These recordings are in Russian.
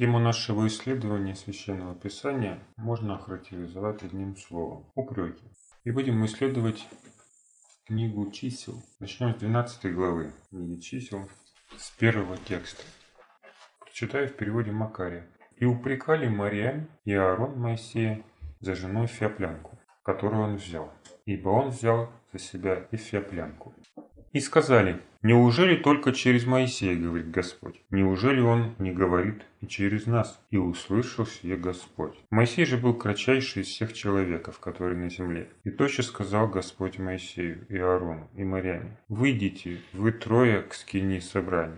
Тему нашего исследования Священного Писания можно охарактеризовать одним словом – упреки. И будем исследовать книгу чисел. Начнем с 12 главы книги чисел, с первого текста. Прочитаю в переводе Макария. «И упрекали Мариам и Аарон Моисея за женой Феоплянку, которую он взял, ибо он взял за себя и Феоплянку. И сказали, неужели только через Моисея говорит Господь? Неужели он не говорит и через нас? И услышал сие Господь. Моисей же был кратчайший из всех человеков, которые на земле. И тотчас сказал Господь Моисею и Аарону и Марьяне, выйдите, вы трое к скини собрания.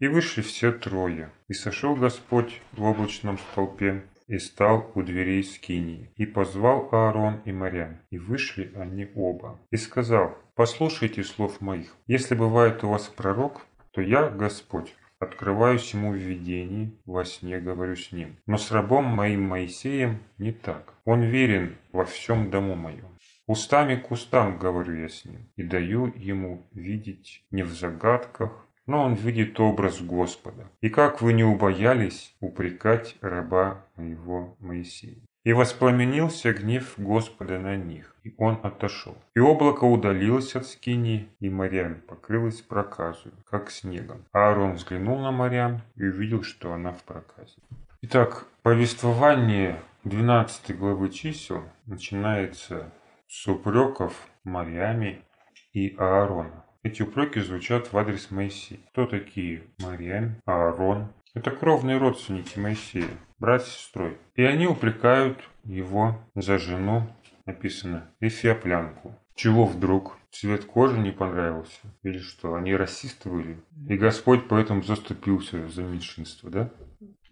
И вышли все трое. И сошел Господь в облачном столпе и стал у дверей скинии. И позвал Аарон и Марьян, и вышли они оба. И сказал, Послушайте слов моих. Если бывает у вас пророк, то я, Господь, открываюсь ему в видении, во сне говорю с ним. Но с рабом моим Моисеем не так. Он верен во всем дому моем. Устами к устам говорю я с ним, и даю ему видеть не в загадках, но он видит образ Господа. И как вы не убоялись упрекать раба моего Моисея. И воспламенился гнев Господа на них, и он отошел. И облако удалилось от скини, и морям покрылось проказу, как снегом. А Аарон взглянул на морям и увидел, что она в проказе. Итак, повествование 12 главы чисел начинается с упреков Марьями и Аарона. Эти упреки звучат в адрес Моисея. Кто такие Марьям, Аарон? Это кровные родственники Моисея брат с сестрой. И они упрекают его за жену, написано, эфиоплянку. Чего вдруг? Цвет кожи не понравился? Или что, они расисты были? И Господь поэтому заступился за меньшинство, да?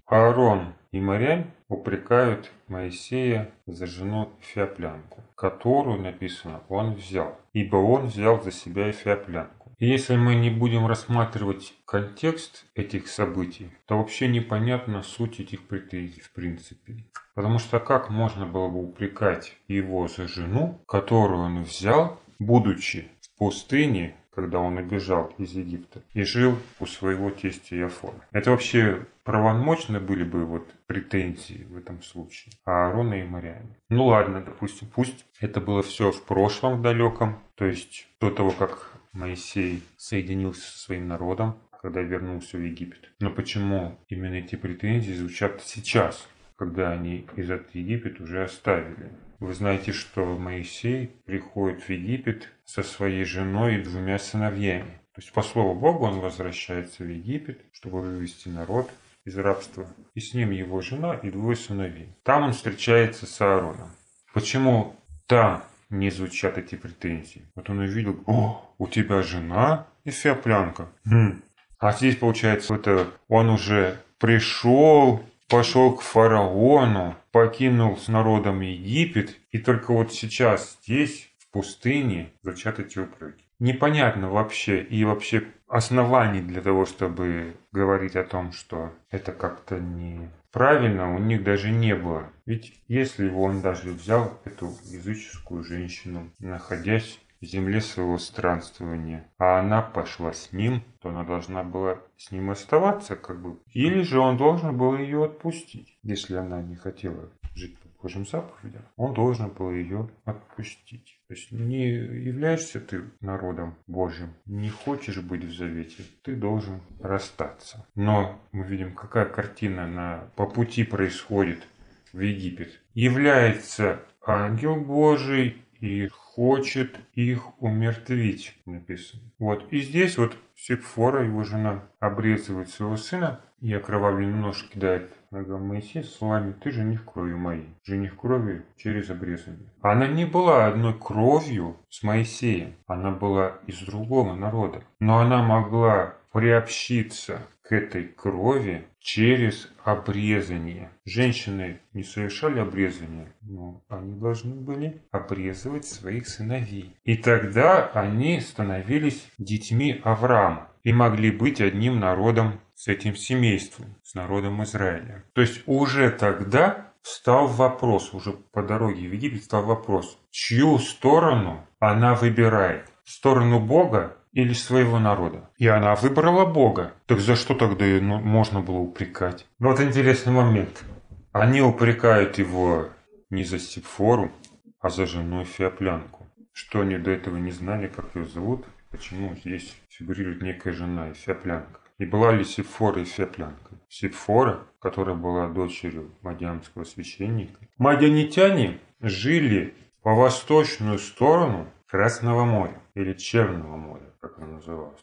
Аарон и Марям упрекают Моисея за жену Эфиоплянку, которую, написано, он взял, ибо он взял за себя Эфиоплянку. Если мы не будем рассматривать контекст этих событий, то вообще непонятна суть этих претензий в принципе. Потому что как можно было бы упрекать его за жену, которую он взял, будучи в пустыне, когда он убежал из Египта и жил у своего тестя Яфона. Это вообще правомочны были бы вот претензии в этом случае Аарона и Мариаме. Ну ладно, допустим, пусть это было все в прошлом далеком, то есть до того, как Моисей соединился со своим народом, когда вернулся в Египет. Но почему именно эти претензии звучат сейчас, когда они этот Египет уже оставили? Вы знаете, что Моисей приходит в Египет со своей женой и двумя сыновьями. То есть, по слову Бога, он возвращается в Египет, чтобы вывести народ из рабства. И с ним его жена и двое сыновей. Там он встречается с Аароном. Почему там не звучат эти претензии. Вот он увидел, о, у тебя жена эфиоплянка. Хм. А здесь получается, это он уже пришел, пошел к фараону, покинул с народом Египет, и только вот сейчас здесь, в пустыне, звучат эти упреки. Непонятно вообще, и вообще оснований для того, чтобы говорить о том, что это как-то не правильно у них даже не было. Ведь если бы он даже взял эту языческую женщину, находясь в земле своего странствования, а она пошла с ним, то она должна была с ним оставаться, как бы. Или же он должен был ее отпустить, если она не хотела жить по Божьим заповедям. Он должен был ее отпустить. То есть не являешься ты народом Божьим, не хочешь быть в завете, ты должен расстаться. Но мы видим, какая картина на, по пути происходит в Египет. Является ангел Божий и хочет их умертвить, написано. Вот. И здесь вот Сепфора, его жена, обрезывает своего сына и окровавленный нож кидает ногам Моисея словами «Ты жених крови моей, жених крови через обрезание». Она не была одной кровью с Моисеем, она была из другого народа, но она могла приобщиться к этой крови через обрезание. Женщины не совершали обрезание, но они должны были обрезывать своих сыновей. И тогда они становились детьми Авраама и могли быть одним народом с этим семейством, с народом Израиля. То есть уже тогда встал вопрос, уже по дороге в Египет стал вопрос, чью сторону она выбирает. Сторону Бога или своего народа. И она выбрала Бога. Так за что тогда ее ну, можно было упрекать? Ну вот интересный момент. Они упрекают его не за Сепфору, а за жену Феоплянку. Что они до этого не знали, как ее зовут, почему здесь фигурирует некая жена Феоплянка. И была ли Сепфора Феоплянкой? Сепфора, которая была дочерью мадиамского священника. Мадианитяне жили по восточную сторону Красного моря или Черного моря, как оно называлось.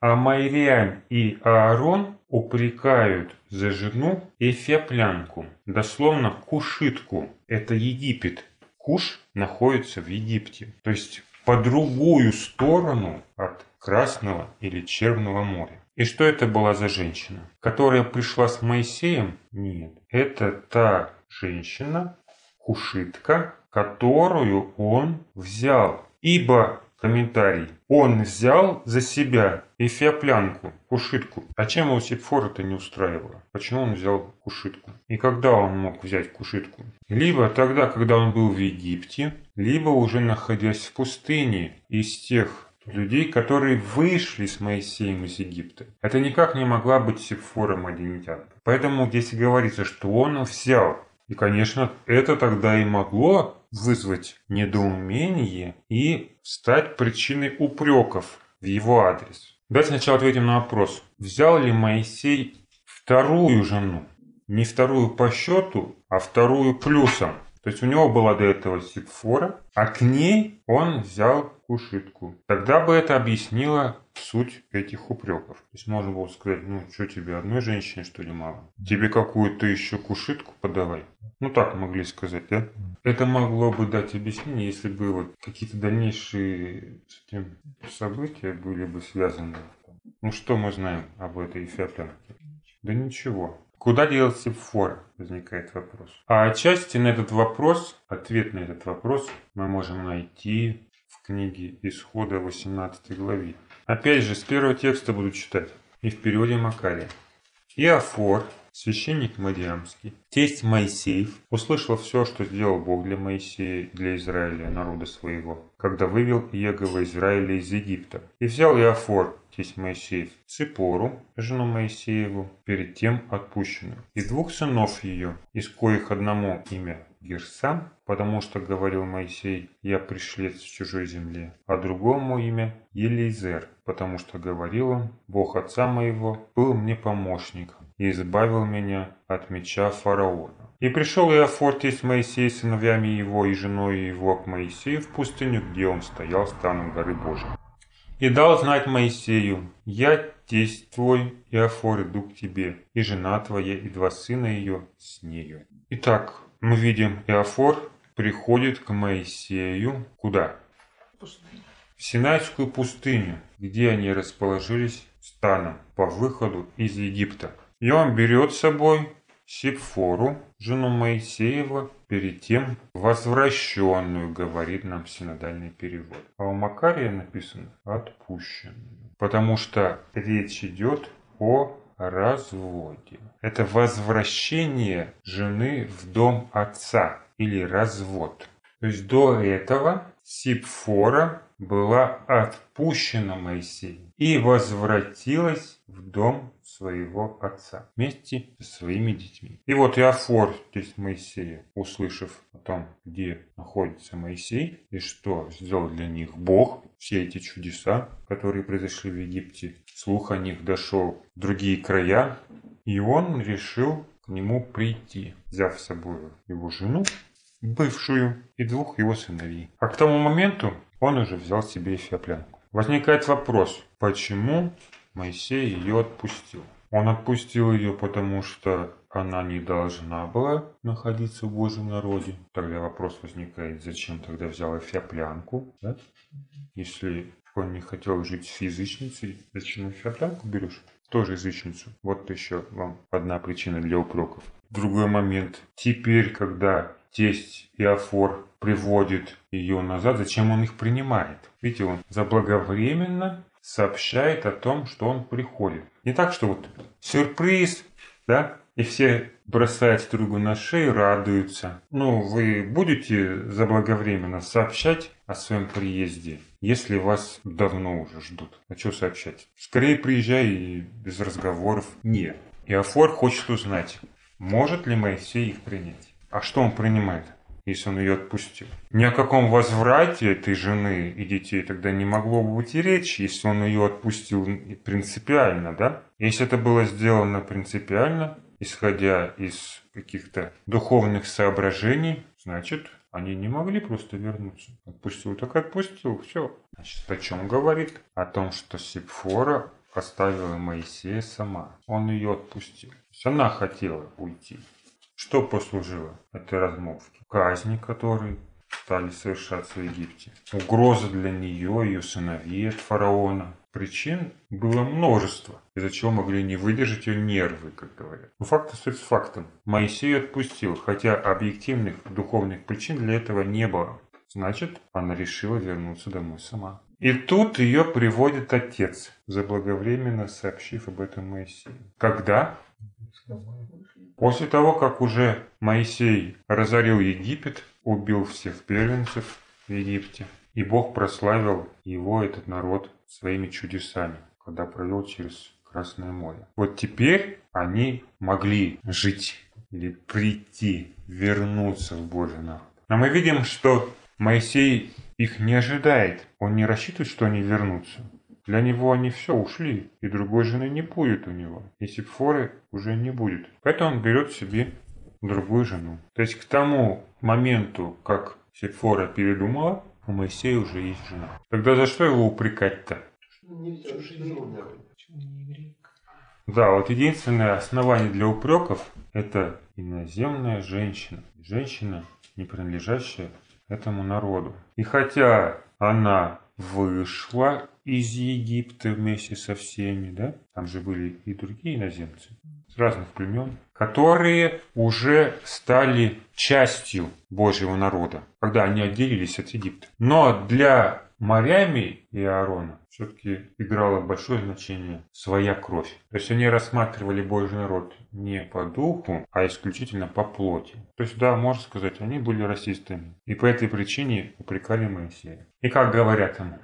А Майриам и Аарон упрекают за жену Эфеплянку, дословно кушитку. Это Египет. Куш находится в Египте. То есть по другую сторону от Красного или Черного моря. И что это была за женщина? Которая пришла с Моисеем? Нет. Это та женщина, кушитка, которую он взял. Ибо, комментарий, он взял за себя эфиоплянку, кушитку. А чем его Сепфор это не устраивало? Почему он взял кушитку? И когда он мог взять кушитку? Либо тогда, когда он был в Египте, либо уже находясь в пустыне из тех людей, которые вышли с Моисеем из Египта. Это никак не могла быть Сепфора Мадинитянка. Поэтому здесь говорится, что он взял. И, конечно, это тогда и могло вызвать недоумение и стать причиной упреков в его адрес. Давайте сначала ответим на вопрос. Взял ли Моисей вторую жену? Не вторую по счету, а вторую плюсом. То есть у него была до этого Сипфора, а к ней он взял кушитку. Тогда бы это объяснило суть этих упреков. То есть можно было сказать, ну что тебе одной женщине что ли мало? Тебе какую-то еще кушитку подавай. Ну так могли сказать, да? Это могло бы дать объяснение, если бы вот какие-то дальнейшие с этим события были бы связаны. Ну что мы знаем об этой Феоплянке? Да ничего. Куда делся фор? Возникает вопрос. А отчасти на этот вопрос, ответ на этот вопрос мы можем найти в книге Исхода 18 главе. Опять же, с первого текста буду читать. И в переводе Макария. Иофор, священник Мадиамский, тесть Моисеев, услышал все, что сделал Бог для Моисея для Израиля, народа своего, когда вывел Иегова Израиля из Египта. И взял Иофор, тесть Моисеев, Ципору, жену Моисееву, перед тем отпущенную, и двух сынов ее, из коих одному имя Герсам, потому что говорил Моисей, я пришлец в чужой земле, а другому имя Елизер, потому что говорил он, Бог отца моего был мне помощник и избавил меня от меча фараона. И пришел Иофор, тесть Моисей, сыновьями его и женой его к Моисею в пустыню, где он стоял станом горы Божией. И дал знать Моисею, я тесть твой, Иофор, иду к тебе, и жена твоя, и два сына ее с нею. Итак, мы видим, Иофор приходит к Моисею куда? В Синайскую пустыню, где они расположились станом по выходу из Египта. И он берет с собой Сепфору, жену Моисеева, перед тем возвращенную, говорит нам синодальный перевод. А у Макария написано отпущенную. Потому что речь идет о разводе. Это возвращение жены в дом отца или развод. То есть до этого Сипфора была отпущена Моисеем и возвратилась в дом своего отца вместе со своими детьми. И вот Иофор, то есть Моисея, услышав о том, где находится Моисей и что сделал для них Бог, все эти чудеса, которые произошли в Египте, слух о них дошел в другие края, и он решил к нему прийти, взяв с собой его жену, бывшую, и двух его сыновей. А к тому моменту он уже взял себе Эфиоплянку. Возникает вопрос, почему Моисей ее отпустил? Он отпустил ее, потому что она не должна была находиться в Божьем народе. Тогда вопрос возникает, зачем тогда взял Эфиоплянку? Да? Если он не хотел жить с язычницей, зачем Эфиоплянку берешь? Тоже язычницу. Вот еще вам одна причина для упреков. Другой момент. Теперь, когда тесть Иофор приводит ее назад, зачем он их принимает? Видите, он заблаговременно сообщает о том, что он приходит. Не так, что вот сюрприз, да, и все бросать другу на шею, радуются. Ну, вы будете заблаговременно сообщать о своем приезде, если вас давно уже ждут. А что сообщать? Скорее приезжай и без разговоров. Нет. И Афор хочет узнать, может ли Моисей их принять. А что он принимает? Если он ее отпустил. Ни о каком возврате этой жены и детей тогда не могло бы быть и речи, если он ее отпустил принципиально, да? Если это было сделано принципиально, исходя из каких-то духовных соображений, значит, они не могли просто вернуться. Отпустил, так отпустил, все. Значит, о чем говорит? О том, что Сипфора оставила Моисея сама. Он ее отпустил. Она хотела уйти. Что послужило этой размолвке? Казни, которые стали совершаться в Египте. Угроза для нее, ее сыновей от фараона. Причин было множество, из-за чего могли не выдержать ее нервы, как говорят. Но факт остается фактом. Моисей отпустил, хотя объективных духовных причин для этого не было. Значит, она решила вернуться домой сама. И тут ее приводит отец, заблаговременно сообщив об этом Моисею. Когда? После того, как уже Моисей разорил Египет, убил всех первенцев в Египте, и Бог прославил его, этот народ, своими чудесами, когда провел через Красное море. Вот теперь они могли жить или прийти, вернуться в Божий народ. Но мы видим, что Моисей их не ожидает. Он не рассчитывает, что они вернутся. Для него они все ушли, и другой жены не будет у него. И Сипфоры уже не будет. Поэтому он берет себе другую жену. То есть к тому моменту, как Сипфора передумала, у Моисея уже есть жена. Тогда за что его упрекать-то? Да, вот единственное основание для упреков – это иноземная женщина. Женщина, не принадлежащая этому народу. И хотя она вышла из Египта вместе со всеми, да? Там же были и другие иноземцы с разных племен, которые уже стали частью Божьего народа, когда они отделились от Египта. Но для Марьями и Аарона все-таки играла большое значение своя кровь. То есть они рассматривали Божий народ не по духу, а исключительно по плоти. То есть, да, можно сказать, они были расистами. И по этой причине упрекали Моисея. И как говорят ему?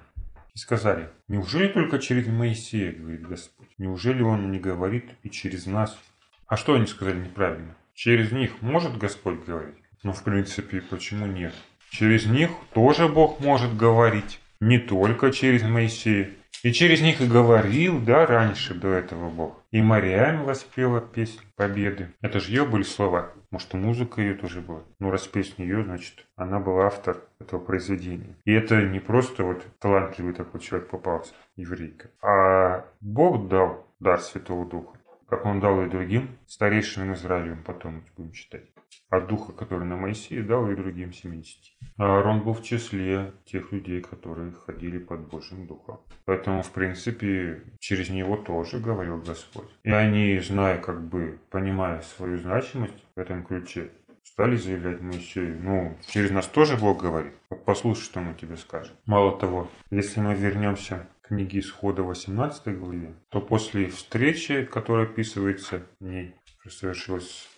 Сказали, неужели только через Моисея, говорит Господь? Неужели Он не говорит и через нас? А что они сказали неправильно? Через них может Господь говорить? Ну, в принципе, почему нет? Через них тоже Бог может говорить. Не только через Моисея. И через них и говорил, да, раньше, до этого Бог. И Мариам воспела песнь победы. Это же ее были слова. Может, и музыка ее тоже была. Ну, раз песня ее, значит, она была автор этого произведения. И это не просто вот талантливый такой человек попался, еврейка. А Бог дал дар Святого Духа. Как он дал и другим старейшинам Израилем, потом будем читать от духа, который на Моисея дал и другим 70. А Аарон был в числе тех людей, которые ходили под Божьим духом. Поэтому, в принципе, через него тоже говорил Господь. И они, зная, как бы, понимая свою значимость в этом ключе, стали заявлять Моисею, ну, через нас тоже Бог говорит. Послушай, что мы тебе скажем. Мало того, если мы вернемся к книге Исхода 18 главе, то после встречи, которая описывается в ней, совершилась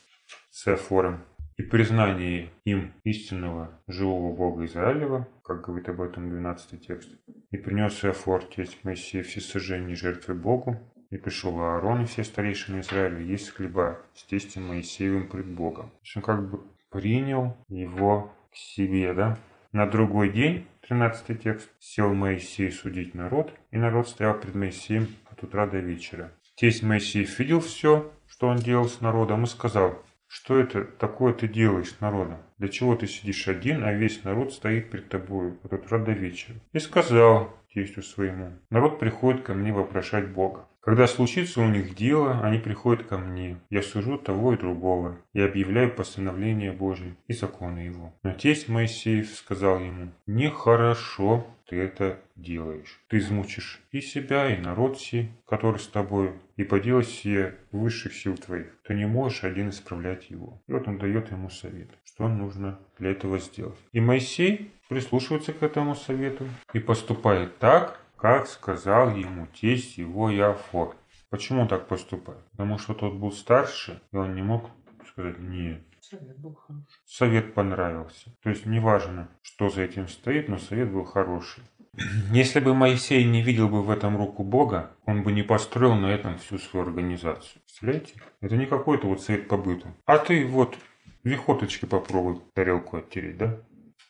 с Эфором, и признание им истинного живого Бога Израилева, как говорит об этом 12 текст, и принес Иофор, тесть Моисея, все сожжения жертвы Богу, и пришел Аарон и все старейшины Израиля есть хлеба с тестем Моисеевым пред Богом. То есть он как бы принял его к себе, да? На другой день, 13 текст, сел Моисей судить народ, и народ стоял пред Моисеем от утра до вечера. Тесть Моисеев видел все, что он делал с народом, и сказал, что это такое ты делаешь с народом? Для чего ты сидишь один, а весь народ стоит перед тобой от утра до вечера? И сказал тестю своему, народ приходит ко мне вопрошать Бога. Когда случится у них дело, они приходят ко мне. Я сужу того и другого. Я объявляю постановление Божие и законы его. Но тесть Моисеев сказал ему, нехорошо ты это делаешь. Ты измучишь и себя, и народ сей, который с тобой, и поделать все высших сил твоих. Ты не можешь один исправлять его. И вот он дает ему совет, что нужно для этого сделать. И Моисей прислушивается к этому совету и поступает так, как сказал ему тесть его Иофор. Почему так поступает? Потому что тот был старше, и он не мог сказать нет. Совет был хороший. Совет понравился. То есть неважно, что за этим стоит, но совет был хороший. Если бы Моисей не видел бы в этом руку Бога, он бы не построил на этом всю свою организацию. Представляете? Это не какой-то вот совет по быту. А ты вот вихоточки попробуй тарелку оттереть, да?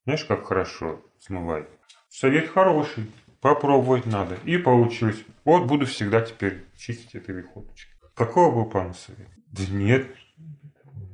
Знаешь, как хорошо смывает? Совет хороший. Попробовать надо. И получилось. Вот буду всегда теперь чистить этой вихоточкой. Какого был пан совет? Да нет.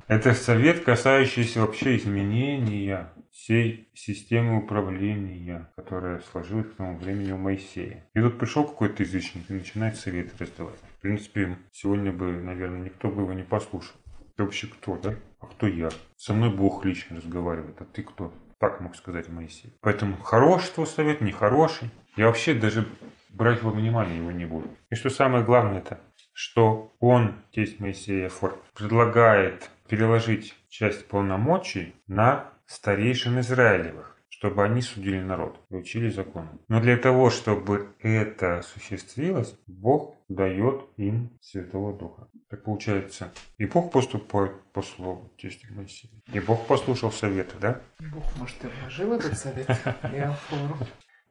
Это совет, касающийся вообще изменения всей системы управления, которая сложилась к тому времени у Моисея. И тут пришел какой-то язычник и начинает советы раздавать. В принципе, сегодня бы, наверное, никто бы его не послушал. Ты вообще кто, да? А кто я? Со мной Бог лично разговаривает, а ты кто? Так мог сказать Моисей. Поэтому хороший твой совет, нехороший. Я вообще даже брать во внимание его не буду. И что самое главное это, что он, тесть Моисея Форд, предлагает переложить часть полномочий на старейшин Израилевых, чтобы они судили народ и учили закону. Но для того, чтобы это осуществилось, Бог дает им Святого Духа. Так получается, и Бог поступает по слову тести Моисея. И Бог послушал советы, да? Бог, может, и вложил этот совет и афору.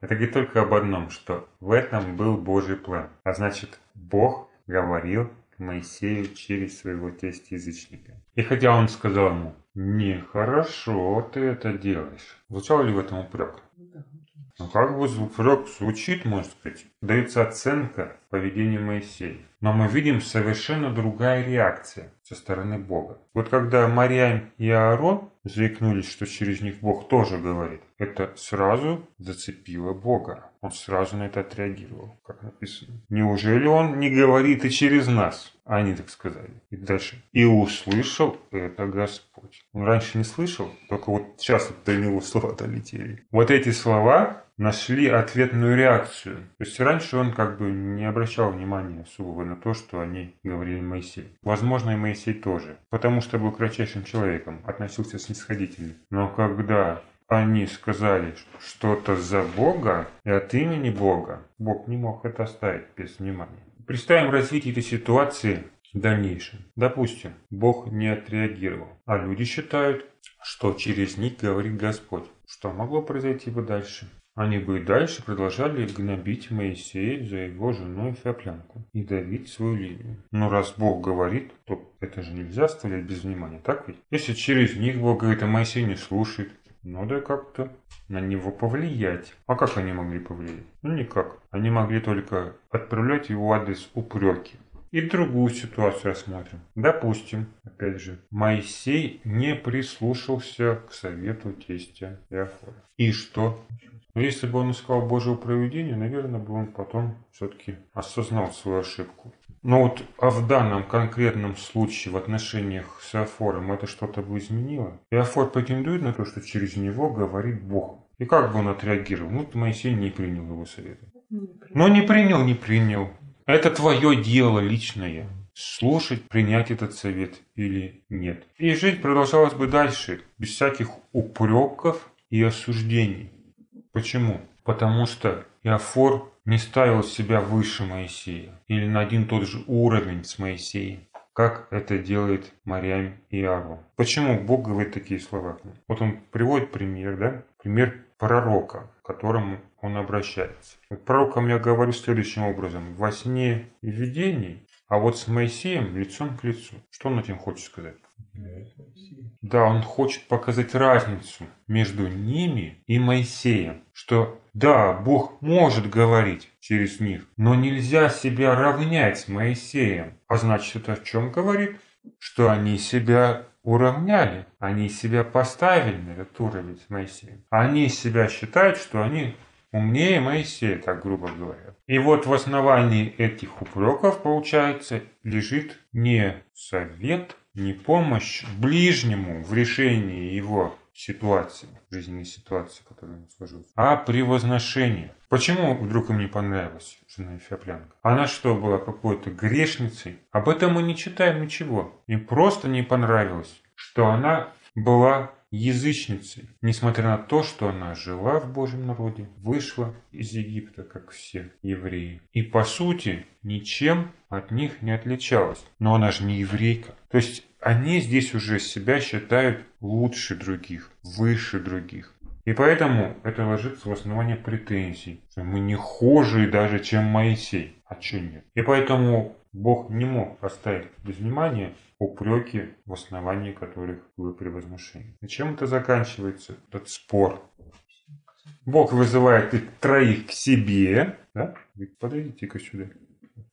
Это говорит только об одном, что в этом был Божий план. А значит, Бог говорил к Моисею через своего тесть-язычника. И хотя он сказал ему, нехорошо ты это делаешь, звучал ли в этом упрек? Ну, как бы упрек звучит, можно сказать, дается оценка поведению Моисея. Но мы видим совершенно другая реакция со стороны Бога. Вот когда Мариам и Аарон заикнулись, что через них Бог тоже говорит, это сразу зацепило Бога. Он сразу на это отреагировал, как написано. Неужели он не говорит и через нас? Они так сказали. И дальше. И услышал это Господь. Он раньше не слышал, только вот сейчас до него слова долетели. Вот эти слова нашли ответную реакцию. То есть раньше он как бы не обращал внимания особого на то, что они говорили Моисей. Возможно, и Моисей тоже, потому что был кратчайшим человеком, относился снисходительно. Но когда они сказали что-то за Бога и от имени Бога, Бог не мог это оставить без внимания. Представим развитие этой ситуации в дальнейшем. Допустим, Бог не отреагировал, а люди считают, что через них говорит Господь. Что могло произойти бы дальше? Они бы и дальше продолжали гнобить Моисея за его жену Феоклянку и давить свою линию. Но раз Бог говорит, то это же нельзя оставлять без внимания, так ведь? Если через них Бог говорит, а Моисей не слушает, надо как-то на него повлиять. А как они могли повлиять? Ну никак. Они могли только отправлять его адрес упреки. И другую ситуацию рассмотрим. Допустим, опять же, Моисей не прислушался к совету тестя Иофора. И что? Но если бы он искал Божьего проведения, наверное, бы он потом все-таки осознал свою ошибку. Но вот а в данном конкретном случае в отношениях с Иофором это что-то бы изменило? Иофор претендует на то, что через него говорит Бог. И как бы он отреагировал? Ну, Моисей не принял его совета. Но не принял, не принял. Это твое дело личное. Слушать, принять этот совет или нет. И жить продолжалось бы дальше, без всяких упреков и осуждений. Почему? Потому что Иофор не ставил себя выше Моисея или на один тот же уровень с Моисеем, как это делает Мариам и Аарон. Почему Бог говорит такие слова? Вот он приводит пример, да? Пример пророка, к которому он обращается. Вот пророкам я говорю следующим образом. Во сне и видении, а вот с Моисеем лицом к лицу. Что он этим хочет сказать? Да, он хочет показать разницу между ними и Моисеем, что да, Бог может говорить через них, но нельзя себя равнять с Моисеем. А значит, это о чем говорит? Что они себя уравняли, они себя поставили на этот уровень с Моисеем. Они себя считают, что они умнее Моисея, так грубо говоря. И вот в основании этих упреков, получается, лежит не совет, не помощь ближнему в решении его ситуации, жизненной ситуации, которая у него сложилась, а превозношение. Почему вдруг им не понравилась жена Эфиоплянка? Она что, была какой-то грешницей? Об этом мы не читаем ничего. Им просто не понравилось, что она была язычницей, несмотря на то, что она жила в Божьем народе, вышла из Египта, как все евреи, и по сути ничем от них не отличалась. Но она же не еврейка. То есть они здесь уже себя считают лучше других, выше других. И поэтому это ложится в основание претензий. Мы не хуже даже, чем Моисей. А что нет? И поэтому Бог не мог оставить без внимания упреки, в основании которых было превозношение. И чем это заканчивается, этот спор? Бог вызывает их троих к себе, да? подойдите-ка сюда,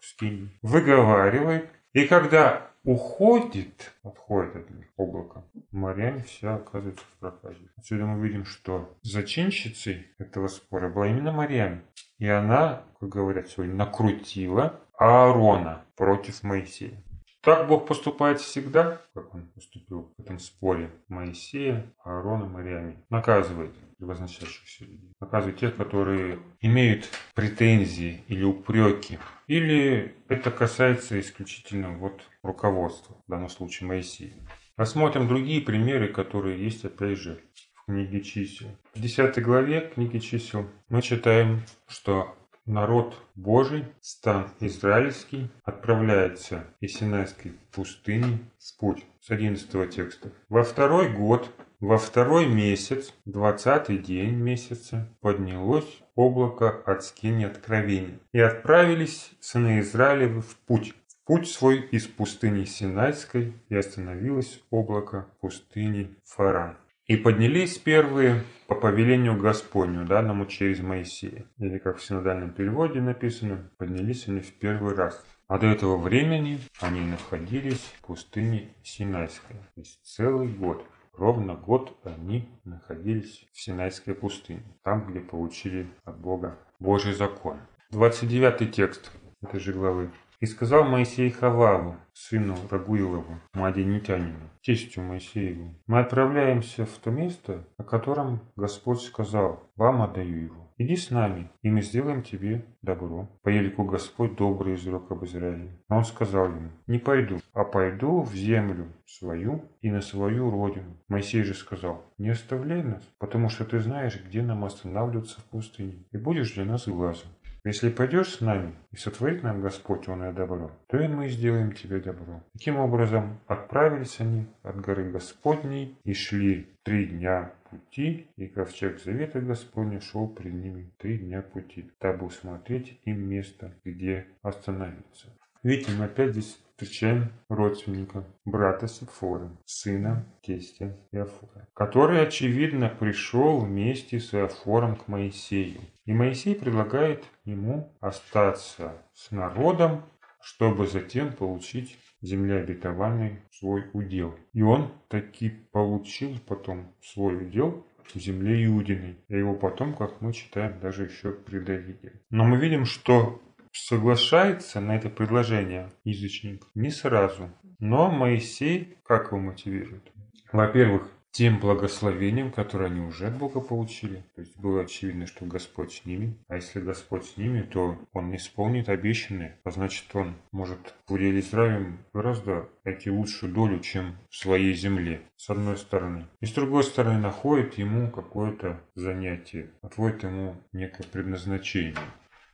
скинь, выговаривает, и когда уходит, отходит от них облако, моряне вся оказывается в проказе. Отсюда мы видим, что зачинщицей этого спора была именно Марьям. И она, как говорят сегодня, накрутила Аарона против Моисея. Так Бог поступает всегда, как он поступил в этом споре Моисея, Аарона, Марьяме. Наказывает превозносящихся людей. Наказывает тех, которые имеют претензии или упреки. Или это касается исключительно вот руководства, в данном случае Моисея. Рассмотрим другие примеры, которые есть опять же в книге чисел. В 10 главе книги чисел мы читаем, что народ Божий, стан израильский, отправляется из Синайской пустыни в путь. С 11 текста. Во второй год во второй месяц, двадцатый день месяца, поднялось облако от скини откровения, и отправились сыны Израилевы в путь, в путь свой из пустыни Синайской, и остановилось облако в пустыне Фаран. И поднялись первые по повелению Господню, данному через Моисея. Или как в синодальном переводе написано, поднялись они в первый раз. А до этого времени они находились в пустыне Синайской. То есть целый год. Ровно год они находились в Синайской пустыне, там, где получили от Бога Божий закон. 29 текст этой же главы. «И сказал Моисей Хававу, сыну Рагуилову, Мадинитянину, тестю Моисееву, мы отправляемся в то место, о котором Господь сказал, вам отдаю его. Иди с нами, и мы сделаем тебе добро. По елику Господь добрый изрек об Израиле. Но он сказал ему, не пойду, а пойду в землю свою и на свою родину. Моисей же сказал, не оставляй нас, потому что ты знаешь, где нам останавливаться в пустыне, и будешь для нас глазом. Если пойдешь с нами и сотворит нам Господь оное добро, то и мы сделаем тебе добро. Таким образом, отправились они от горы Господней и шли три дня пути, и ковчег завета Господня шел пред ними три дня пути, дабы усмотреть им место, где остановиться. Видите, мы опять здесь встречаем родственника, брата Сефора, сына тестя Иофора, который, очевидно, пришел вместе с Иофором к Моисею. И Моисей предлагает ему остаться с народом, чтобы затем получить земля обетованной свой удел. И он таки получил потом свой удел в земле Иудиной. И его потом, как мы читаем, даже еще при Давиде. Но мы видим, что соглашается на это предложение язычник не сразу. Но Моисей как его мотивирует? Во-первых, тем благословением, которое они уже от Бога получили. То есть было очевидно, что Господь с ними. А если Господь с ними, то Он не исполнит обещанное. А значит, Он может в уделе Израилем гораздо найти лучшую долю, чем в своей земле, с одной стороны. И с другой стороны, находит ему какое-то занятие, отводит ему некое предназначение.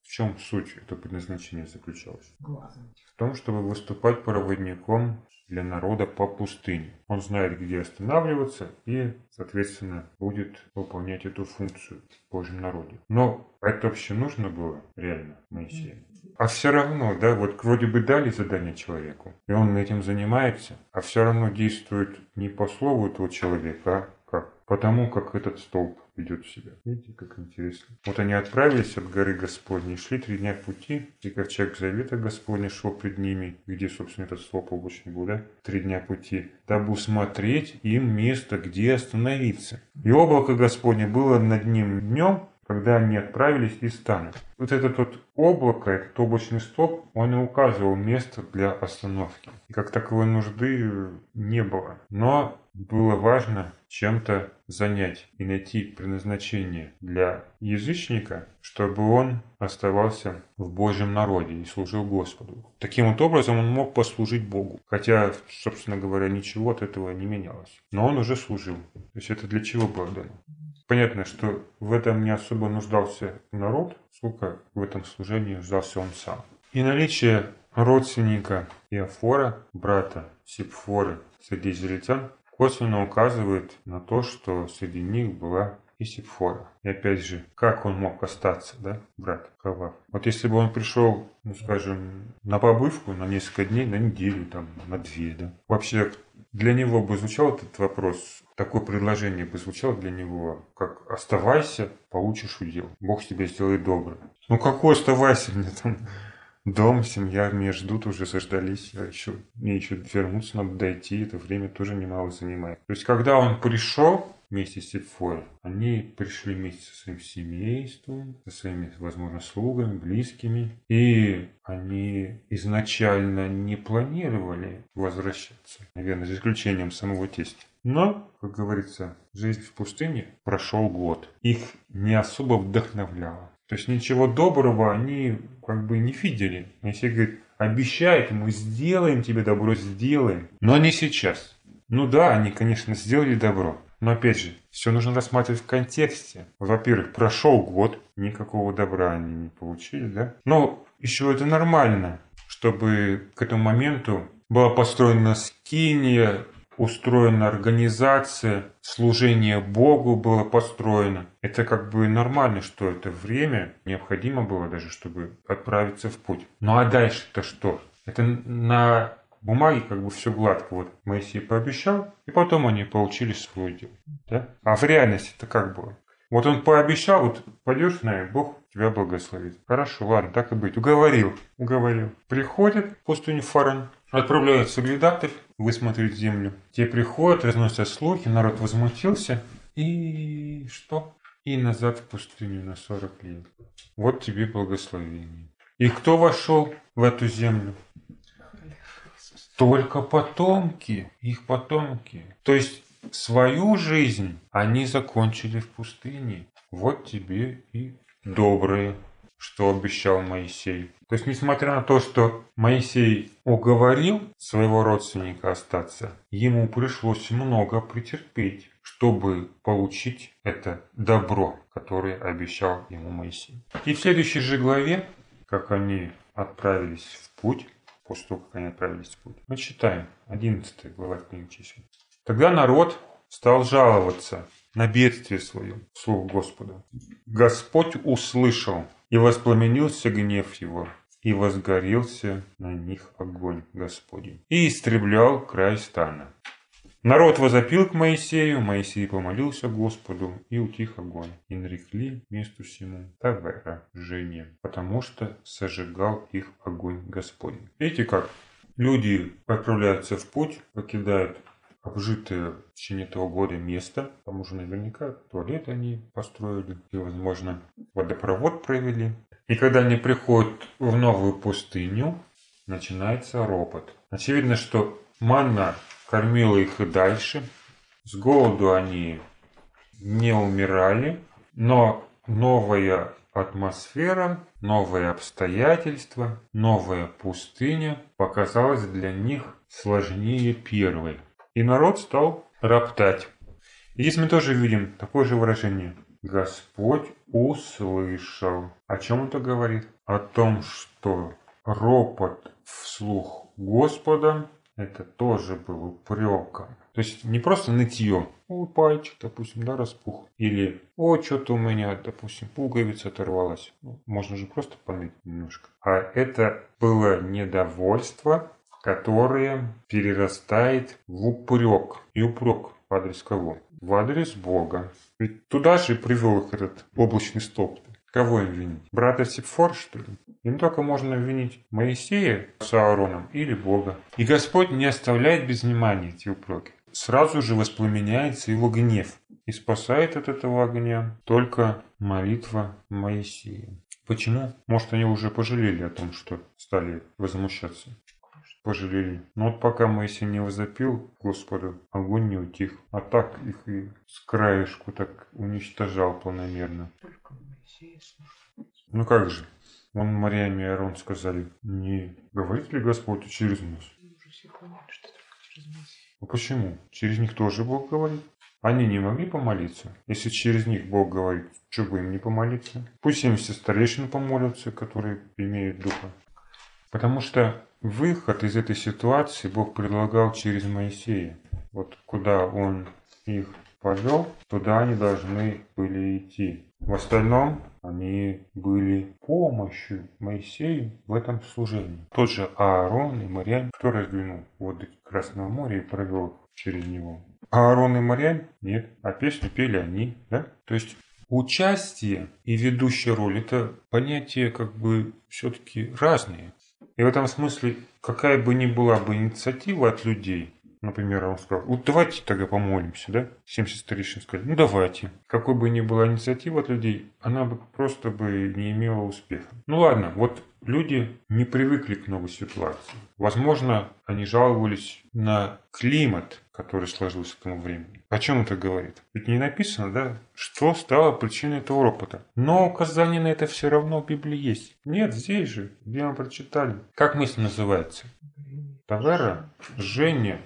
В чем суть этого предназначения заключалась? В том, чтобы выступать проводником для народа по пустыне. Он знает, где останавливаться и, соответственно, будет выполнять эту функцию в Божьем народе. Но это вообще нужно было реально Моисею? А все равно, да, вот вроде бы дали задание человеку, и он этим занимается, а все равно действует не по слову этого человека, а как? Потому как этот столб ведет себя. Видите, как интересно. Вот они отправились от горы Господней, шли три дня пути, и ковчег Завета Господня шел пред ними, где, собственно, этот столб облачный был, да? Три дня пути, дабы усмотреть им место, где остановиться. И облако Господне было над ним днем, когда они отправились из стана. Вот это вот облако, этот облачный столб, он и указывал место для остановки. И как таковой нужды не было. Но было важно чем-то занять и найти предназначение для язычника, чтобы он оставался в Божьем народе и служил Господу. Таким вот образом он мог послужить Богу, хотя, собственно говоря, ничего от этого не менялось. Но он уже служил. То есть это для чего было дано? Понятно, что в этом не особо нуждался народ, сколько в этом служении нуждался он сам. И наличие родственника Иофора, брата Сипфоры среди израильтян, косвенно указывает на то, что среди них была и Сипфора. И опять же, как он мог остаться, да, брат Хавав? Вот если бы он пришел, ну скажем, на побывку на несколько дней, на неделю, там, на две, да, вообще для него бы звучал этот вопрос, такое предложение бы звучало для него, как «оставайся, получишь удел, Бог тебе сделает доброе». Ну какой оставайся мне там? Дом, семья меня ждут, уже заждались, я еще, мне еще вернуться надо дойти, это время тоже немало занимает. То есть, когда он пришел, вместе с Сепфорой. Они пришли вместе со своим семейством, со своими, возможно, слугами, близкими. И они изначально не планировали возвращаться. Наверное, за исключением самого тестя. Но, как говорится, жизнь в пустыне прошел год. Их не особо вдохновляло. То есть ничего доброго они как бы не видели. Они все говорят, обещает, мы сделаем тебе добро, сделаем. Но не сейчас. Ну да, они, конечно, сделали добро. Но опять же, все нужно рассматривать в контексте. Во-первых, прошел год, никакого добра они не получили, да? Но еще это нормально, чтобы к этому моменту была построена скиния, устроена организация, служение Богу было построено. Это как бы нормально, что это время необходимо было даже, чтобы отправиться в путь. Ну а дальше-то что? Это на бумаге как бы все гладко. Вот Моисей пообещал, и потом они получили свой дел. Да? А в реальности это как было? Вот он пообещал, вот пойдешь с нами, Бог тебя благословит. Хорошо, ладно, так и быть. Уговорил, уговорил. Приходит в пустыню Фаран, отправляют соглядатов высмотреть землю. Те приходят, разносят слухи, народ возмутился. И что? И назад в пустыню на 40 лет. Вот тебе благословение. И кто вошел в эту землю? только потомки, их потомки. То есть свою жизнь они закончили в пустыне. Вот тебе и доброе, что обещал Моисей. То есть, несмотря на то, что Моисей уговорил своего родственника остаться, ему пришлось много претерпеть, чтобы получить это добро, которое обещал ему Моисей. И в следующей же главе, как они отправились в путь, после того, как они отправились в путь. Мы читаем 11 глава книги чисел. Тогда народ стал жаловаться на бедствие свое, вслух Господа. Господь услышал, и воспламенился гнев его, и возгорелся на них огонь Господень, и истреблял край стана. Народ возопил к Моисею, Моисей помолился Господу, и утих огонь. И нарекли месту сему Тавера, Жене, потому что сожигал их огонь Господень. Видите как? Люди отправляются в путь, покидают обжитое в течение этого года место. Там уже наверняка туалет они построили и, возможно, водопровод провели. И когда они приходят в новую пустыню, начинается ропот. Очевидно, что манна кормила их и дальше. С голоду они не умирали, но новая атмосфера, новые обстоятельства, новая пустыня показалась для них сложнее первой. И народ стал роптать. И здесь мы тоже видим такое же выражение. Господь услышал. О чем это говорит? О том, что ропот вслух Господа это тоже был упреком. То есть не просто нытье. Ой, пальчик, допустим, да, распух. Или, о, что-то у меня, допустим, пуговица оторвалась. Ну, можно же просто поныть немножко. А это было недовольство, которое перерастает в упрек. И упрек в адрес кого? В адрес Бога. Ведь туда же привел их этот облачный столб. Кого им винить? Брата Сипфор, что ли? Им только можно винить Моисея с Аароном или Бога. И Господь не оставляет без внимания эти упреки. Сразу же воспламеняется его гнев. И спасает от этого огня только молитва Моисея. Почему? Может, они уже пожалели о том, что стали возмущаться. Пожалели. Но вот пока Моисей не возопил Господу, огонь не утих. А так их и с краешку так уничтожал планомерно. Только Моисея Ну как же? Он Мариам и Арон сказали, не говорит ли Господь через нас? Ну почему? Через них тоже Бог говорит. Они не могли помолиться. Если через них Бог говорит, что бы им не помолиться? Пусть им все старейшины помолятся, которые имеют духа. Потому что выход из этой ситуации Бог предлагал через Моисея. Вот куда он их повел, туда они должны были идти. В остальном они были помощью Моисею в этом служении. Тот же Аарон и Мариам, кто раздвинул воды Красного моря и провел через него. Аарон и Мариам? Нет. А песню пели они, да? То есть участие и ведущая роль – это понятия как бы все-таки разные. И в этом смысле, какая бы ни была бы инициатива от людей, например, он сказал, вот давайте тогда помолимся, да? 70 старейшин сказали, ну давайте. Какой бы ни была инициатива от людей, она бы просто бы не имела успеха. Ну ладно, вот люди не привыкли к новой ситуации. Возможно, они жаловались на климат, который сложился к тому времени. О чем это говорит? Ведь не написано, да, что стало причиной этого ропота. Но указание на это все равно в Библии есть. Нет, здесь же, где мы прочитали. Как мысль называется? Тавера, Женя,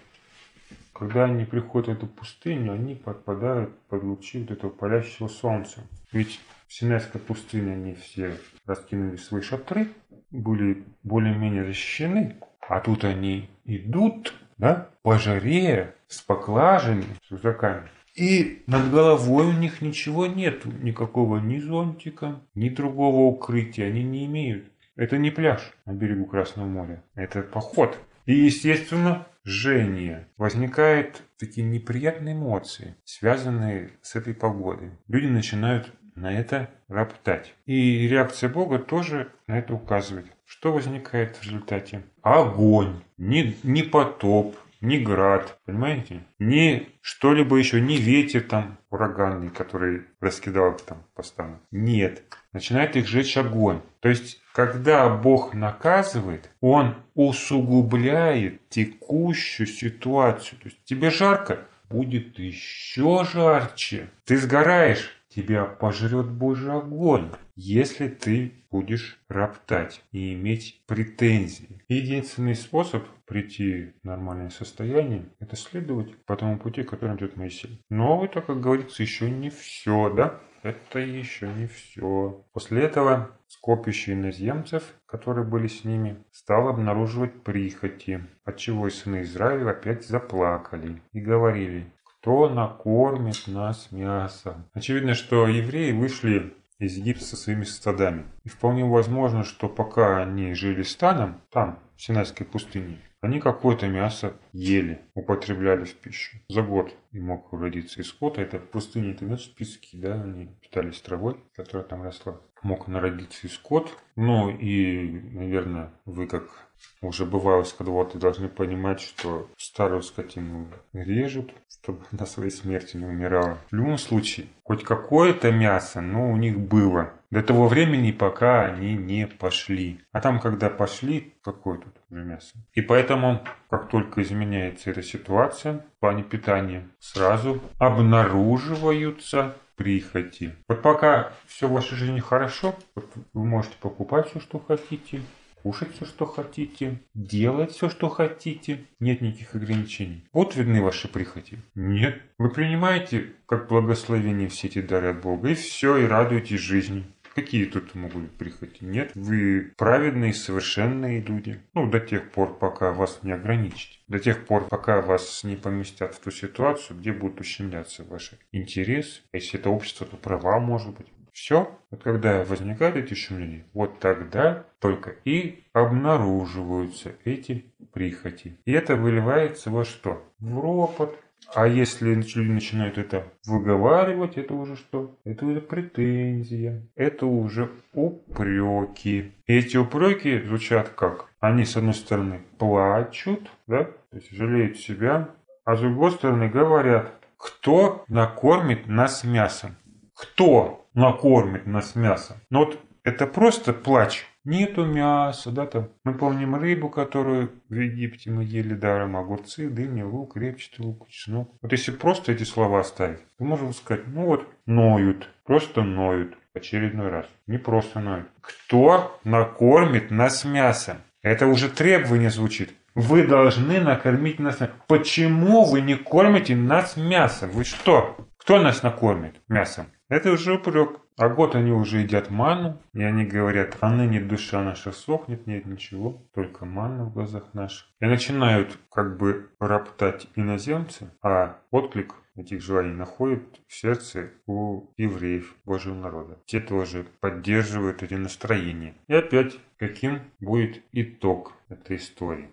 когда они приходят в эту пустыню, они подпадают под лучи вот этого палящего солнца. Ведь в Синайской пустыне они все раскинули свои шатры, были более-менее защищены, а тут они идут, да, по жаре, с поклажами, с рюкзаками. И над головой у них ничего нету, никакого ни зонтика, ни другого укрытия они не имеют. Это не пляж на берегу Красного моря, это поход. И, естественно, жжение. Возникают такие неприятные эмоции, связанные с этой погодой. Люди начинают на это роптать. И реакция Бога тоже на это указывает. Что возникает в результате? Огонь, не, не потоп, не град, понимаете? Не что-либо еще, не ветер там ураганный, который раскидал их там постоянно. Нет. Начинает их жечь огонь. То есть, когда Бог наказывает, Он усугубляет текущую ситуацию. То есть, тебе жарко, будет еще жарче. Ты сгораешь, тебя пожрет Божий огонь, если ты будешь роптать и иметь претензии. Единственный способ прийти в нормальное состояние – это следовать по тому пути, которым идет Моисей. Но это, как говорится, еще не все, да? Это еще не все. После этого скопище иноземцев, которые были с ними, стало обнаруживать прихоти, отчего и сыны Израиля опять заплакали и говорили, кто накормит нас мясом. Очевидно, что евреи вышли из Египта со своими стадами. И вполне возможно, что пока они жили станом, там, в Синайской пустыне, они какое-то мясо ели, употребляли в пищу. За год и мог родиться из скота. Это в пустыне, это значит пески, да, они питались травой, которая там росла. Мог народиться и скот. Ну и, наверное, вы как уже бывало скотоводы должны понимать, что старую скотину режут, чтобы на своей смерти не умирала. В любом случае, хоть какое-то мясо, но у них было. До того времени, пока они не пошли. А там, когда пошли, какое тут мясо? И поэтому, как только изменяется эта ситуация в плане питания, сразу обнаруживаются прихоти. Вот пока все в вашей жизни хорошо, вот вы можете покупать все, что хотите, кушать все, что хотите, делать все, что хотите. Нет никаких ограничений. Вот видны ваши прихоти. Нет. Вы принимаете как благословение все эти дары от Бога, и все, и радуетесь жизни. Какие тут могут прихоти? Нет. Вы праведные, совершенные люди. Ну, до тех пор, пока вас не ограничить. До тех пор, пока вас не поместят в ту ситуацию, где будут ущемляться ваши интересы. Если это общество, то права, может быть. Все, вот когда возникают эти шумления, вот тогда только и обнаруживаются эти прихоти. И это выливается во что? В ропот. А если люди начинают это выговаривать, это уже что? Это уже претензия. Это уже упреки. И эти упреки звучат как? Они, с одной стороны, плачут, да, то есть жалеют себя, а с другой стороны говорят, кто накормит нас мясом? Кто? накормит нас мясом. Но вот это просто плач. Нету мяса, да, там. Мы помним рыбу, которую в Египте мы ели даром, огурцы, дыни, лук, репчатый лук, чеснок. Вот если просто эти слова оставить, то можем сказать, ну вот, ноют, просто ноют очередной раз. Не просто ноют. Кто накормит нас мясом? Это уже требование звучит. Вы должны накормить нас мясом. Почему вы не кормите нас мясом? Вы что? Кто нас накормит мясом? Это уже упрек. А год они уже едят ману, и они говорят, а ныне душа наша сохнет, нет ничего, только манна в глазах наших. И начинают как бы роптать иноземцы, а отклик этих желаний находят в сердце у евреев Божьего народа. Те тоже поддерживают эти настроения. И опять, каким будет итог этой истории?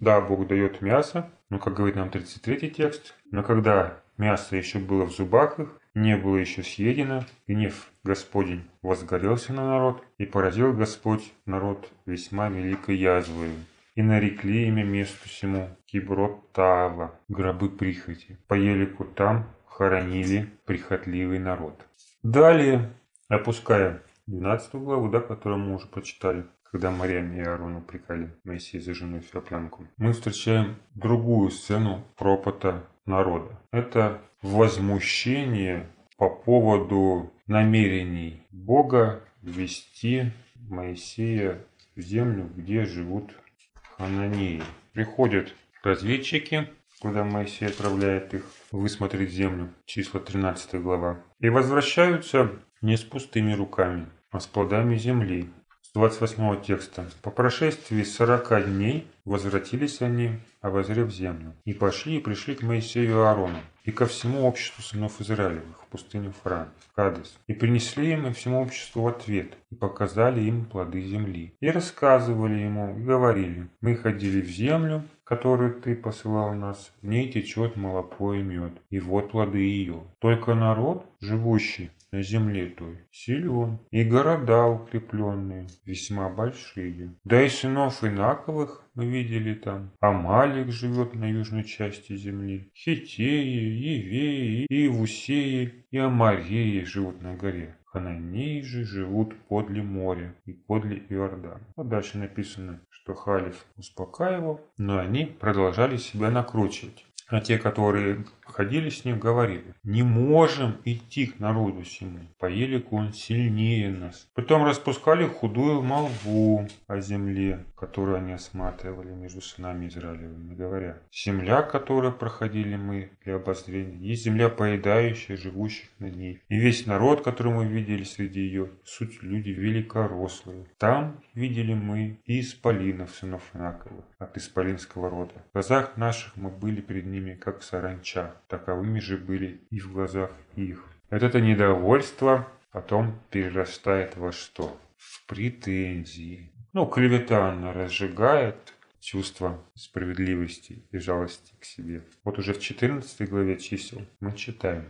Да, Бог дает мясо, но, как говорит нам 33 текст, но когда мясо еще было в зубах их, не было еще съедено, гнев Господень возгорелся на народ, и поразил Господь народ весьма великой язвою. И нарекли имя месту сему Киброд Таава, гробы прихоти. По елику там хоронили прихотливый народ. Далее, опуская 12 главу, да, которую мы уже прочитали, когда Мариам и Аарон упрекали Моисея за жену Феоплянку, мы встречаем другую сцену пропота народа. Это возмущение по поводу намерений Бога ввести Моисея в землю, где живут хананеи. Приходят разведчики, куда Моисей отправляет их высмотреть землю, числа 13 глава, и возвращаются не с пустыми руками, а с плодами земли. С 28 текста. По прошествии 40 дней возвратились они, обозрев землю, и пошли и пришли к Моисею и Аарону, и ко всему обществу сынов Израилевых в пустыню Фран, Кадес, и принесли им и всему обществу ответ, и показали им плоды земли. И рассказывали ему, и говорили, мы ходили в землю, которую ты посылал нас, в ней течет молоко и мед, и вот плоды ее. Только народ, живущий на земле той силен, и города укрепленные, весьма большие. Да и сынов Инаковых мы видели там. Амалик живет на южной части земли. Хитеи, Евеи, Иевусеи и Амареи живут на горе. Хананеи же живут подле моря и подле Иордана. Вот дальше написано, что Халиф успокаивал, но они продолжали себя накручивать. А те, которые ходили с ним, говорили, не можем идти к народу сему, по елику он сильнее нас. Потом распускали худую молву о земле, которую они осматривали между сынами Израилевыми, говоря, земля, которую проходили мы для обозрения, есть земля поедающая живущих на ней. И весь народ, который мы видели среди ее, суть люди великорослые. Там видели мы и исполинов, сынов Инаковых, от исполинского рода. В глазах наших мы были перед ними, как саранча таковыми же были и в глазах их. Это недовольство потом перерастает во что? В претензии. Ну, клевета она разжигает чувство справедливости и жалости к себе. Вот уже в 14 главе чисел мы читаем.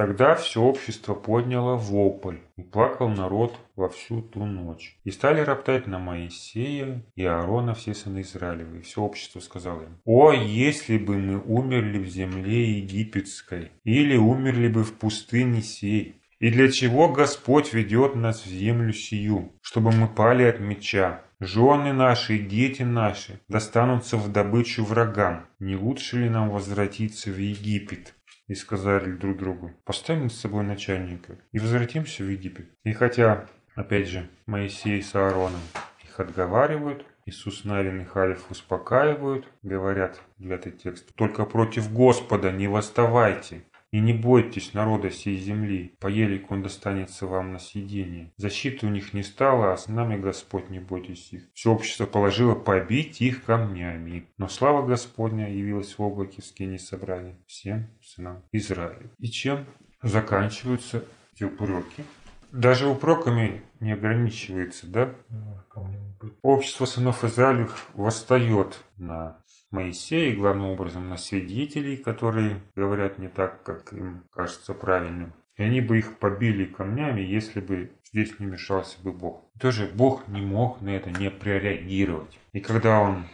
Тогда все общество подняло вопль, и плакал народ во всю ту ночь. И стали роптать на Моисея и Аарона все сыны Израилевы. И все общество сказало им, «О, если бы мы умерли в земле египетской, или умерли бы в пустыне сей, и для чего Господь ведет нас в землю сию, чтобы мы пали от меча, Жены наши и дети наши достанутся в добычу врагам. Не лучше ли нам возвратиться в Египет? И сказали друг другу, поставим с собой начальника и возвратимся в Египет. И хотя, опять же, Моисей с Аароном их отговаривают, Иисус Навин и Халиф успокаивают, говорят, девятый текст, «Только против Господа не восставайте, и не бойтесь народа сей земли, по елику он достанется вам на съедение. Защиты у них не стало, а с нами Господь, не бойтесь их. Все общество положило побить их камнями. Но слава Господня явилась в облаке в скине собрания всем сынам Израиля. И чем заканчиваются эти упреки? Даже упреками не ограничивается, да? Общество сынов Израиля восстает на Моисея, главным образом на свидетелей, которые говорят не так, как им кажется правильным. И они бы их побили камнями, если бы здесь не мешался бы Бог. Тоже Бог не мог на это не прореагировать. И когда он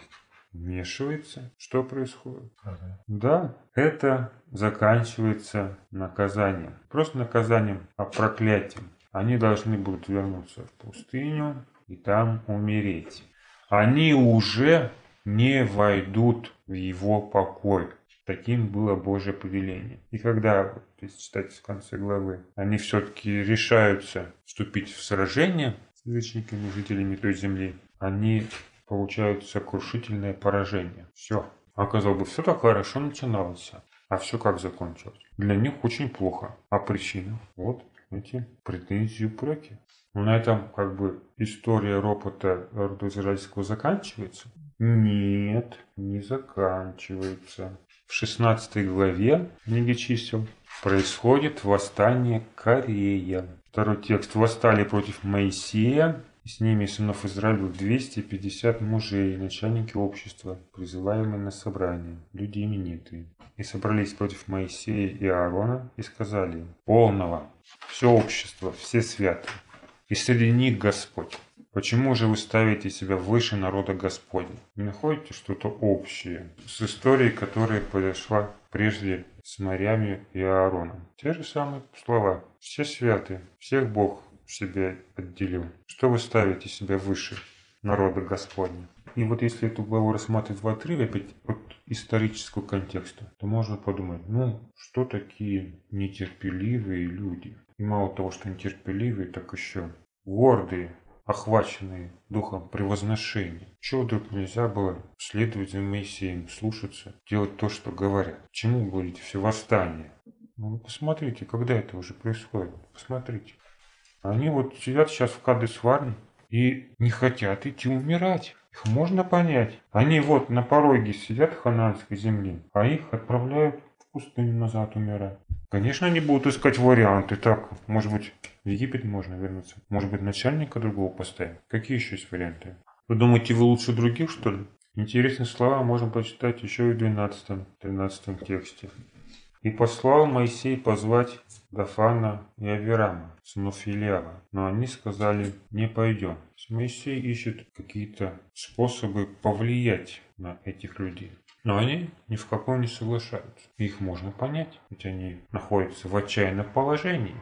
вмешивается, что происходит? Ага. Да, это заканчивается наказанием. Просто наказанием, а проклятием. Они должны будут вернуться в пустыню и там умереть. Они уже не войдут в его покой. Таким было Божье повеление. И когда, если читать в конце главы, они все-таки решаются вступить в сражение с язычниками, жителями той земли, они получают сокрушительное поражение. Все. Оказалось бы, все так хорошо начиналось. А все как закончилось? Для них очень плохо. А причина? Вот эти претензии и упреки. Но на этом как бы история ропота рода израильского заканчивается? Нет, не заканчивается. В 16 главе книги чисел происходит восстание Корея. Второй текст. Восстали против Моисея, и с ними сынов Израилевых 250 мужей, начальники общества, призываемые на собрание, люди именитые. И собрались против Моисея и Аарона и сказали полного, все общество, все святые, и среди них Господь. Почему же вы ставите себя выше народа Господня? Не находите что-то общее с историей, которая произошла прежде с морями и Аароном? Те же самые слова. Все святы, всех Бог себе отделил. Что вы ставите себя выше народа Господня? И вот если эту главу рассматривать в отрыве опять от исторического контекста, то можно подумать, ну, что такие нетерпеливые люди? И мало того, что нетерпеливые, так еще гордые, охваченные духом превозношения. Чего вдруг нельзя было следовать за Моисеем, слушаться, делать то, что говорят? Чему будете все восстания? Ну, посмотрите, когда это уже происходит. Посмотрите. Они вот сидят сейчас в Кадесварне и не хотят идти умирать. Их можно понять. Они вот на пороге сидят хананской земли, а их отправляют в пустыню назад умирать. Конечно, они будут искать варианты. Так, может быть, в Египет можно вернуться. Может быть, начальника другого поставить. Какие еще есть варианты? Вы думаете, вы лучше других, что ли? Интересные слова можно прочитать еще и в 12-13 тексте. «И послал Моисей позвать Дафана и Аверама, сынов Илиава, но они сказали, не пойдем». Моисей ищет какие-то способы повлиять на этих людей. Но они ни в каком не соглашаются. Их можно понять, ведь они находятся в отчаянном положении.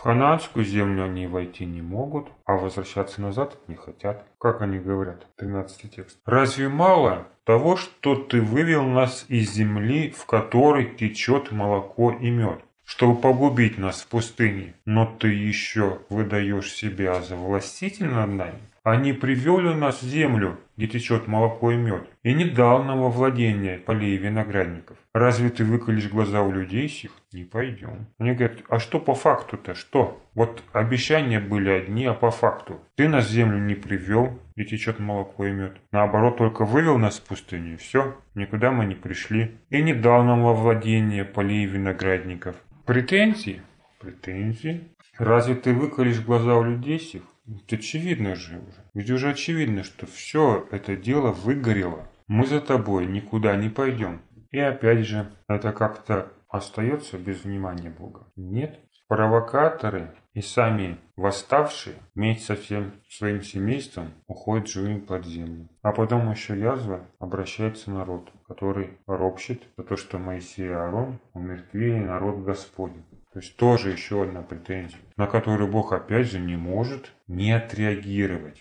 В ханаанскую землю они войти не могут, а возвращаться назад не хотят. Как они говорят? 13 текст. «Разве мало того, что ты вывел нас из земли, в которой течет молоко и мед?» чтобы погубить нас в пустыне, но ты еще выдаешь себя за властитель над нами? А не привел ли нас в землю, где течет молоко и мед, и не дал нам во владение полей виноградников? Разве ты выколешь глаза у людей сих? Не пойдем. Они говорят, а что по факту-то? Что? Вот обещания были одни, а по факту? Ты нас землю не привел, где течет молоко и мед. Наоборот, только вывел нас в пустыню, все. Никуда мы не пришли. И не дал нам во владение полей виноградников. Претензии? Претензии? Разве ты выколешь глаза у людей сих? Это очевидно же уже. Ведь уже очевидно, что все это дело выгорело. Мы за тобой никуда не пойдем. И опять же, это как-то остается без внимания Бога? Нет. Провокаторы и сами восставшие вместе со всем своим семейством уходят живыми под землю. А потом еще язва обращается народ, который ропщет за то, что Моисей и Аарон умертвили народ Господень. То есть тоже еще одна претензия, на которую Бог опять же не может не отреагировать.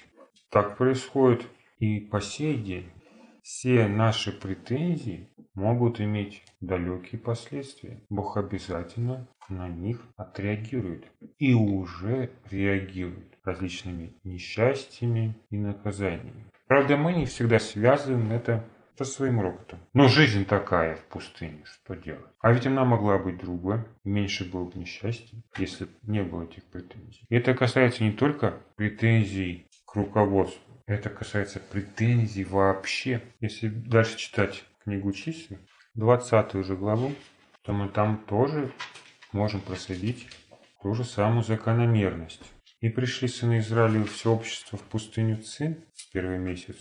Так происходит и по сей день. Все наши претензии могут иметь далекие последствия. Бог обязательно на них отреагирует. И уже реагирует различными несчастьями и наказаниями. Правда, мы не всегда связываем это со своим роботом. Но жизнь такая в пустыне, что делать? А ведь она могла быть другой, меньше было бы несчастья, если бы не было этих претензий. И это касается не только претензий к руководству, это касается претензий вообще. Если дальше читать книгу чисел, 20 уже главу, то мы там тоже можем проследить ту же самую закономерность. И пришли сыны Израиля все общество в пустыню Цин в первый месяц,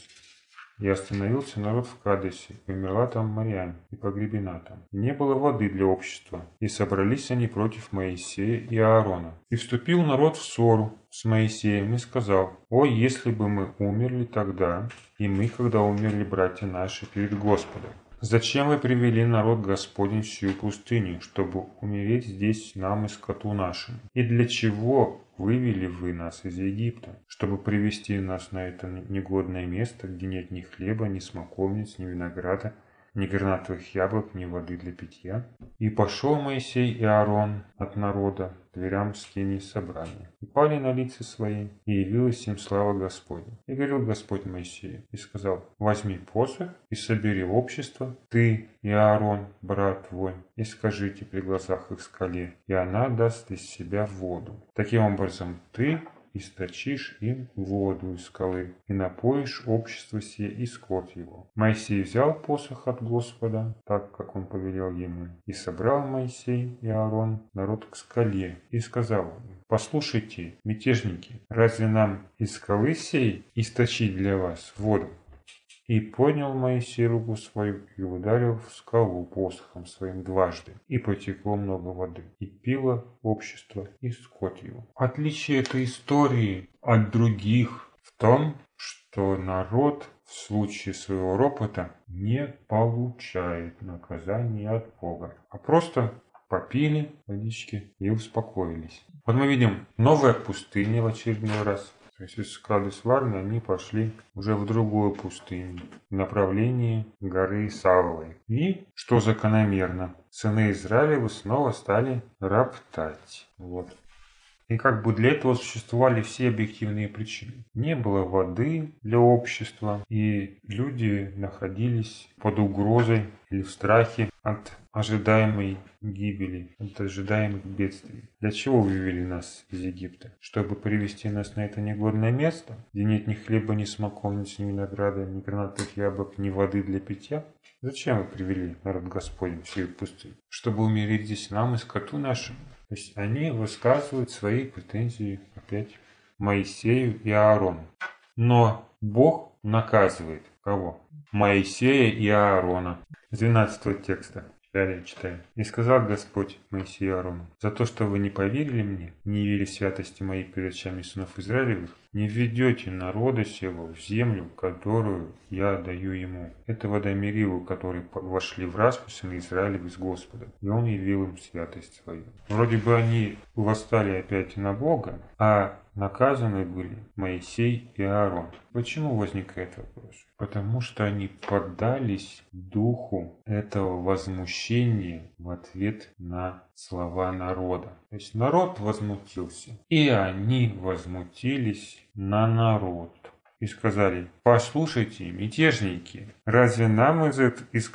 и остановился народ в Кадесе, и умерла там Мариам, и погребена там. Не было воды для общества, и собрались они против Моисея и Аарона. И вступил народ в ссору с Моисеем и сказал, «О, если бы мы умерли тогда, и мы, когда умерли братья наши перед Господом, Зачем вы привели народ Господень в сию пустыню, чтобы умереть здесь нам и скоту нашему? И для чего вывели вы нас из Египта, чтобы привести нас на это негодное место, где нет ни хлеба, ни смоковниц, ни винограда, ни гранатовых яблок, ни воды для питья. И пошел Моисей и Аарон от народа к дверям скини собрания. И пали на лица свои, и явилась им слава Господня. И говорил Господь Моисею, и сказал, возьми посох и собери общество, ты и Аарон, брат твой, и скажите при глазах их скале, и она даст из себя воду. Таким образом, ты источишь им воду из скалы, и напоишь общество сие и скот его. Моисей взял посох от Господа, так, как он повелел ему, и собрал Моисей и Аарон народ к скале, и сказал им, «Послушайте, мятежники, разве нам из скалы сей источить для вас воду?» И поднял Моисей руку свою и ударил в скалу посохом своим дважды, и потекло много воды, и пило общество и скот его. Отличие этой истории от других в том, что народ в случае своего ропота не получает наказания от Бога, а просто попили водички и успокоились. Вот мы видим новая пустыня в очередной раз. То есть из Кадыс-Варны они пошли уже в другую пустыню, в направлении горы Савовой. И, что закономерно, сыны Израилевы снова стали роптать. Вот. И как бы для этого существовали все объективные причины. Не было воды для общества, и люди находились под угрозой или в страхе от ожидаемой гибели, от ожидаемых бедствий. Для чего вывели нас из Египта? Чтобы привести нас на это негодное место, где нет ни хлеба, ни смоковниц, ни винограда, ни гранатовых яблок, ни воды для питья? Зачем вы привели народ Господень в сию пустыню? Чтобы умереть здесь нам и скоту нашему? То есть они высказывают свои претензии опять Моисею и Аарону. Но Бог наказывает кого? Моисея и Аарона. С 12 текста. Далее читаем. «И сказал Господь Моисею Аарону, за то, что вы не поверили мне, не явили святости моей перед очами сынов Израилевых, не введете народа сего в землю, которую я даю ему. Это водомерилу, которые вошли в раску сыны Израилевы с Господом, и он явил им святость свою». Вроде бы они восстали опять на Бога, а наказаны были Моисей и Аарон. Почему возникает вопрос? Потому что они поддались духу этого возмущения в ответ на слова народа. То есть народ возмутился, и они возмутились на народ и сказали, «Послушайте, мятежники, разве нам из, из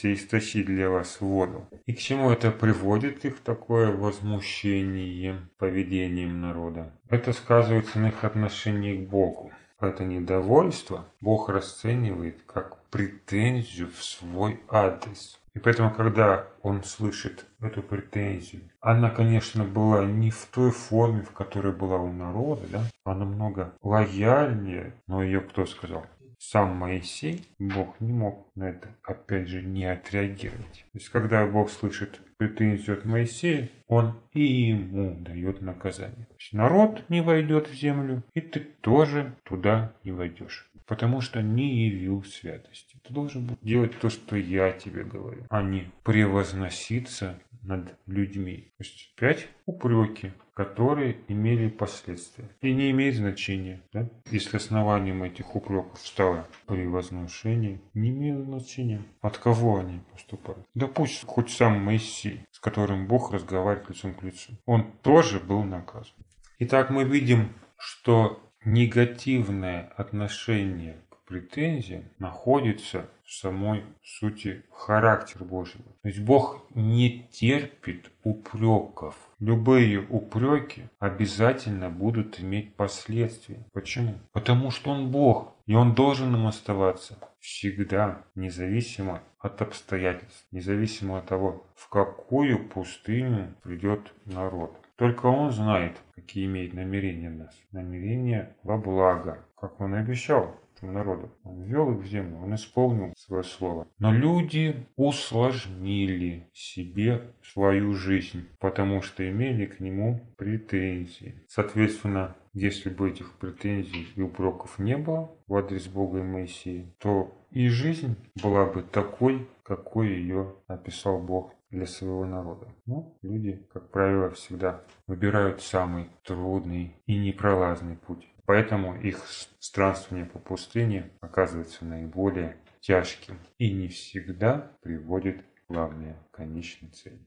сей истощить для вас воду?» И к чему это приводит их такое возмущение поведением народа? Это сказывается на их отношении к Богу. Это недовольство Бог расценивает как претензию в свой адрес. И поэтому, когда он слышит эту претензию, она, конечно, была не в той форме, в которой была у народа, да? она намного лояльнее, но ее кто сказал? Сам Моисей, Бог не мог на это, опять же, не отреагировать. То есть, когда Бог слышит претензию от Моисея, он и ему дает наказание. Есть, народ не войдет в землю, и ты тоже туда не войдешь потому что не явил святости. Ты должен делать то, что я тебе говорю, а не превозноситься над людьми. То есть пять упреки, которые имели последствия. И не имеет значения, да? если основанием этих упреков стало превозношение, не имеет значения, от кого они поступали. Да пусть хоть сам Моисей, с которым Бог разговаривает лицом к лицу, он тоже был наказан. Итак, мы видим, что негативное отношение к претензиям находится в самой сути характера Божьего. То есть Бог не терпит упреков. Любые упреки обязательно будут иметь последствия. Почему? Потому что Он Бог, и Он должен им оставаться всегда, независимо от обстоятельств, независимо от того, в какую пустыню придет народ. Только Он знает, какие имеет намерения нас. Намерения во благо, как Он и обещал народу. Он ввел их в землю, он исполнил свое слово. Но люди усложнили себе свою жизнь, потому что имели к нему претензии. Соответственно, если бы этих претензий и упреков не было в адрес Бога и Моисея, то и жизнь была бы такой, какой ее описал Бог для своего народа. Но люди, как правило, всегда выбирают самый трудный и непролазный путь. Поэтому их странствование по пустыне оказывается наиболее тяжким и не всегда приводит к главной конечной цели.